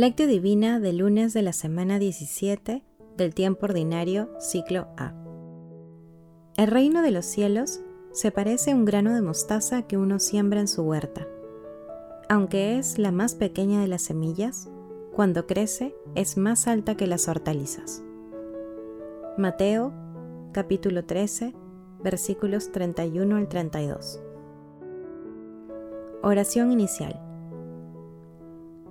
Lectio Divina del lunes de la semana 17 del tiempo ordinario, ciclo A. El reino de los cielos se parece a un grano de mostaza que uno siembra en su huerta. Aunque es la más pequeña de las semillas, cuando crece es más alta que las hortalizas. Mateo capítulo 13 versículos 31 al 32. Oración inicial.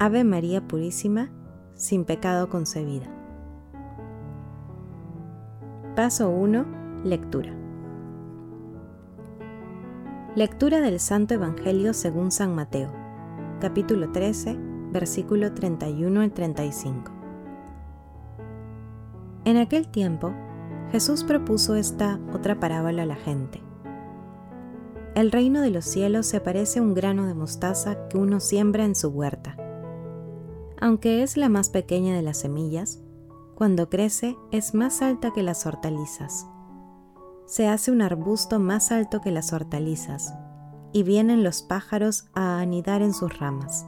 Ave María Purísima, sin pecado concebida. Paso 1. Lectura. Lectura del Santo Evangelio según San Mateo, capítulo 13, versículo 31 al 35. En aquel tiempo, Jesús propuso esta otra parábola a la gente. El reino de los cielos se parece a un grano de mostaza que uno siembra en su huerta aunque es la más pequeña de las semillas, cuando crece es más alta que las hortalizas. Se hace un arbusto más alto que las hortalizas, y vienen los pájaros a anidar en sus ramas.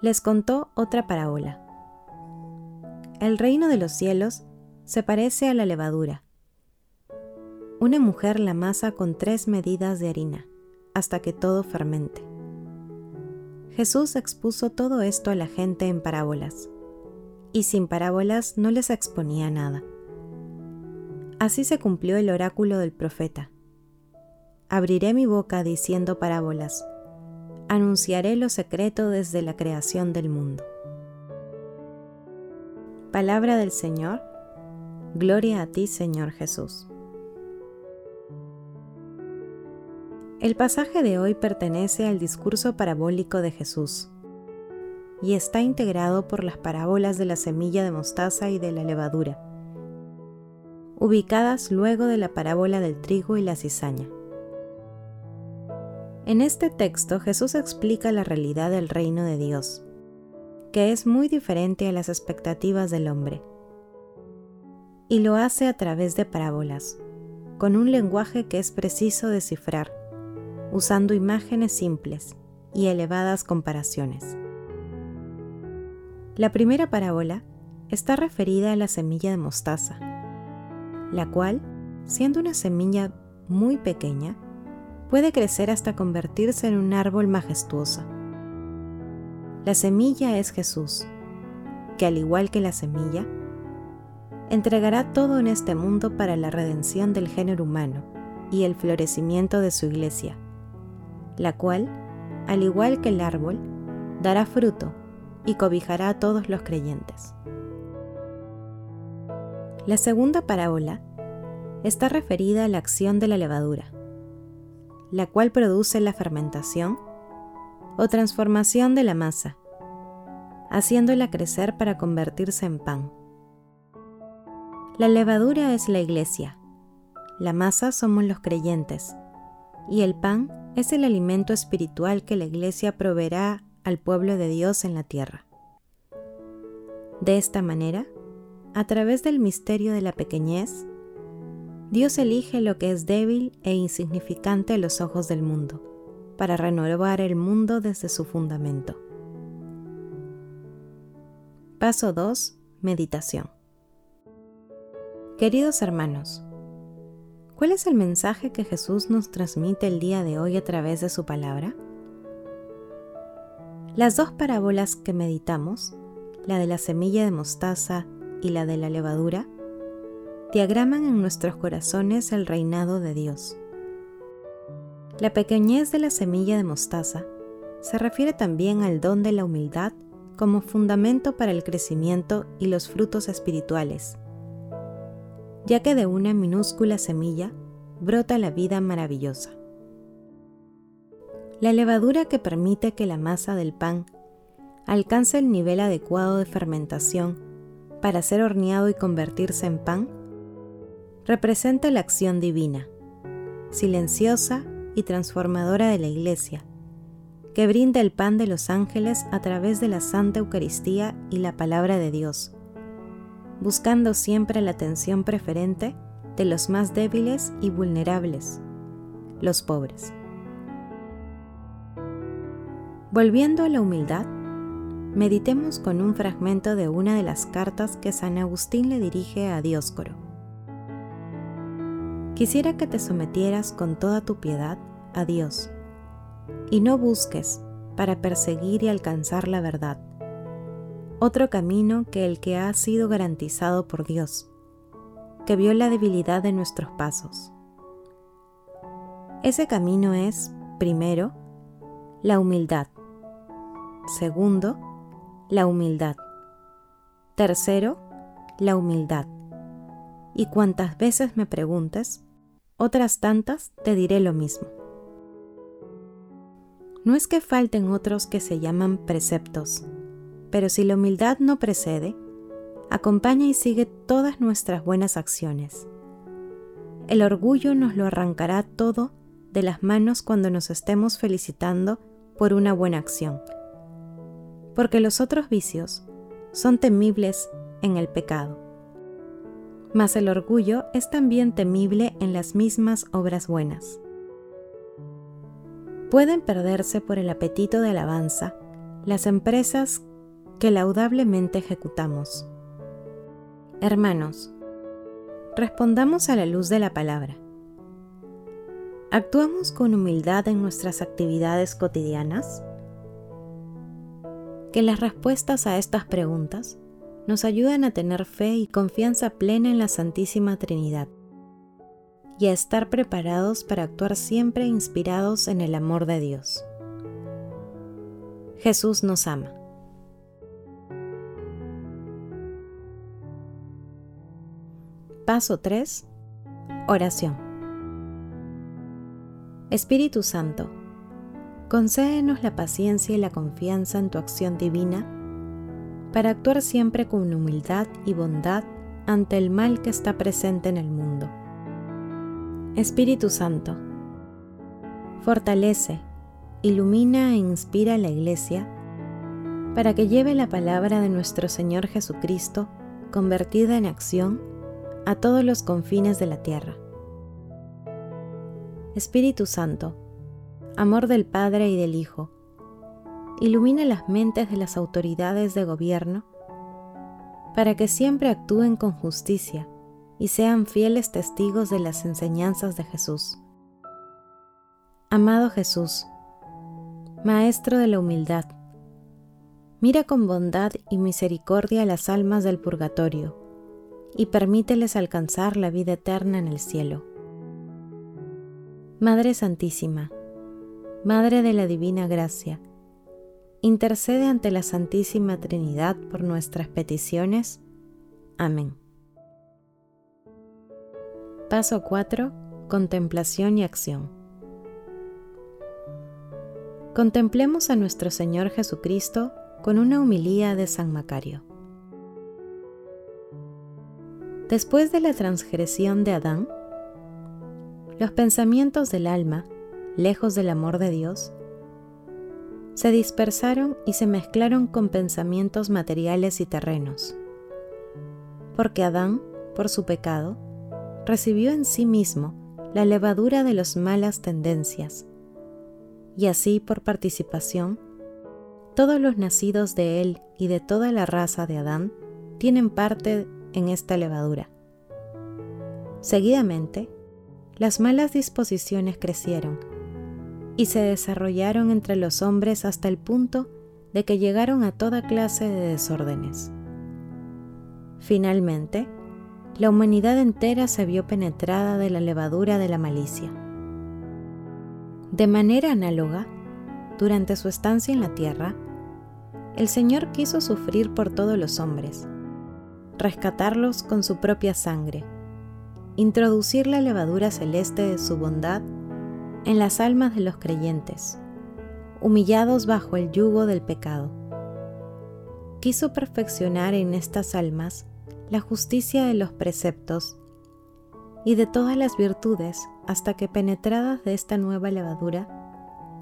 Les contó otra parábola. El reino de los cielos se parece a la levadura. Una mujer la masa con tres medidas de harina, hasta que todo fermente. Jesús expuso todo esto a la gente en parábolas, y sin parábolas no les exponía nada. Así se cumplió el oráculo del profeta. Abriré mi boca diciendo parábolas, anunciaré lo secreto desde la creación del mundo. Palabra del Señor, gloria a ti Señor Jesús. El pasaje de hoy pertenece al discurso parabólico de Jesús y está integrado por las parábolas de la semilla de mostaza y de la levadura, ubicadas luego de la parábola del trigo y la cizaña. En este texto Jesús explica la realidad del reino de Dios, que es muy diferente a las expectativas del hombre, y lo hace a través de parábolas, con un lenguaje que es preciso descifrar usando imágenes simples y elevadas comparaciones. La primera parábola está referida a la semilla de mostaza, la cual, siendo una semilla muy pequeña, puede crecer hasta convertirse en un árbol majestuoso. La semilla es Jesús, que al igual que la semilla, entregará todo en este mundo para la redención del género humano y el florecimiento de su iglesia la cual, al igual que el árbol, dará fruto y cobijará a todos los creyentes. La segunda parábola está referida a la acción de la levadura, la cual produce la fermentación o transformación de la masa, haciéndola crecer para convertirse en pan. La levadura es la iglesia, la masa somos los creyentes, y el pan es el alimento espiritual que la Iglesia proveerá al pueblo de Dios en la tierra. De esta manera, a través del misterio de la pequeñez, Dios elige lo que es débil e insignificante a los ojos del mundo, para renovar el mundo desde su fundamento. Paso 2. Meditación. Queridos hermanos, ¿Cuál es el mensaje que Jesús nos transmite el día de hoy a través de su palabra? Las dos parábolas que meditamos, la de la semilla de mostaza y la de la levadura, diagraman en nuestros corazones el reinado de Dios. La pequeñez de la semilla de mostaza se refiere también al don de la humildad como fundamento para el crecimiento y los frutos espirituales ya que de una minúscula semilla brota la vida maravillosa. La levadura que permite que la masa del pan alcanza el nivel adecuado de fermentación para ser horneado y convertirse en pan, representa la acción divina, silenciosa y transformadora de la Iglesia, que brinda el pan de los ángeles a través de la Santa Eucaristía y la palabra de Dios, buscando siempre la atención preferente de los más débiles y vulnerables, los pobres. Volviendo a la humildad, meditemos con un fragmento de una de las cartas que San Agustín le dirige a Dioscoro. Quisiera que te sometieras con toda tu piedad a Dios y no busques para perseguir y alcanzar la verdad otro camino que el que ha sido garantizado por Dios, que vio la debilidad de nuestros pasos. Ese camino es, primero, la humildad. Segundo, la humildad. Tercero, la humildad. Y cuantas veces me preguntes, otras tantas te diré lo mismo. No es que falten otros que se llaman preceptos, pero si la humildad no precede, acompaña y sigue todas nuestras buenas acciones. El orgullo nos lo arrancará todo de las manos cuando nos estemos felicitando por una buena acción, porque los otros vicios son temibles en el pecado. Mas el orgullo es también temible en las mismas obras buenas. Pueden perderse por el apetito de alabanza las empresas que laudablemente ejecutamos. Hermanos, respondamos a la luz de la palabra. ¿Actuamos con humildad en nuestras actividades cotidianas? Que las respuestas a estas preguntas nos ayuden a tener fe y confianza plena en la Santísima Trinidad y a estar preparados para actuar siempre inspirados en el amor de Dios. Jesús nos ama. Paso 3. Oración. Espíritu Santo, concédenos la paciencia y la confianza en tu acción divina para actuar siempre con humildad y bondad ante el mal que está presente en el mundo. Espíritu Santo, fortalece, ilumina e inspira a la Iglesia para que lleve la palabra de nuestro Señor Jesucristo convertida en acción a todos los confines de la tierra. Espíritu Santo, amor del Padre y del Hijo, ilumina las mentes de las autoridades de gobierno para que siempre actúen con justicia y sean fieles testigos de las enseñanzas de Jesús. Amado Jesús, Maestro de la humildad, mira con bondad y misericordia las almas del purgatorio y permíteles alcanzar la vida eterna en el cielo. Madre Santísima, Madre de la Divina Gracia, intercede ante la Santísima Trinidad por nuestras peticiones. Amén. Paso 4. Contemplación y acción. Contemplemos a nuestro Señor Jesucristo con una humilía de San Macario. Después de la transgresión de Adán, los pensamientos del alma, lejos del amor de Dios, se dispersaron y se mezclaron con pensamientos materiales y terrenos. Porque Adán, por su pecado, recibió en sí mismo la levadura de las malas tendencias, y así por participación, todos los nacidos de él y de toda la raza de Adán tienen parte en esta levadura. Seguidamente, las malas disposiciones crecieron y se desarrollaron entre los hombres hasta el punto de que llegaron a toda clase de desórdenes. Finalmente, la humanidad entera se vio penetrada de la levadura de la malicia. De manera análoga, durante su estancia en la tierra, el Señor quiso sufrir por todos los hombres, rescatarlos con su propia sangre, introducir la levadura celeste de su bondad en las almas de los creyentes, humillados bajo el yugo del pecado, quiso perfeccionar en estas almas la justicia de los preceptos y de todas las virtudes hasta que penetradas de esta nueva levadura,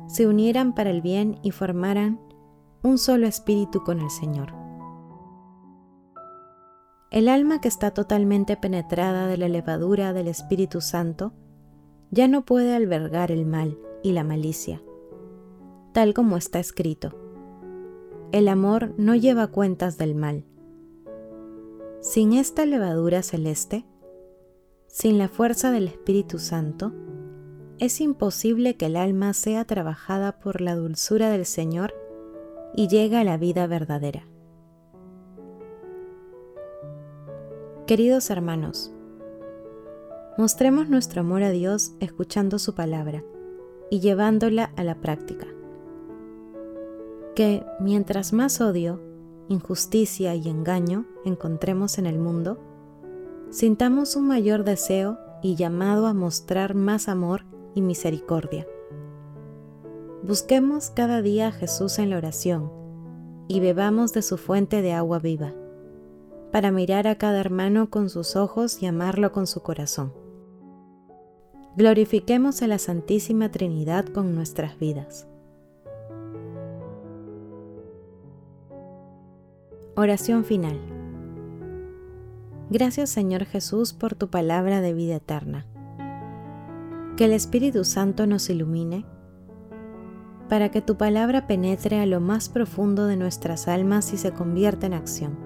se unieran para el bien y formaran un solo espíritu con el Señor. El alma que está totalmente penetrada de la levadura del Espíritu Santo ya no puede albergar el mal y la malicia, tal como está escrito. El amor no lleva cuentas del mal. Sin esta levadura celeste, sin la fuerza del Espíritu Santo, es imposible que el alma sea trabajada por la dulzura del Señor y llegue a la vida verdadera. Queridos hermanos, mostremos nuestro amor a Dios escuchando su palabra y llevándola a la práctica. Que mientras más odio, injusticia y engaño encontremos en el mundo, sintamos un mayor deseo y llamado a mostrar más amor y misericordia. Busquemos cada día a Jesús en la oración y bebamos de su fuente de agua viva para mirar a cada hermano con sus ojos y amarlo con su corazón. Glorifiquemos a la Santísima Trinidad con nuestras vidas. Oración final. Gracias Señor Jesús por tu palabra de vida eterna. Que el Espíritu Santo nos ilumine para que tu palabra penetre a lo más profundo de nuestras almas y se convierta en acción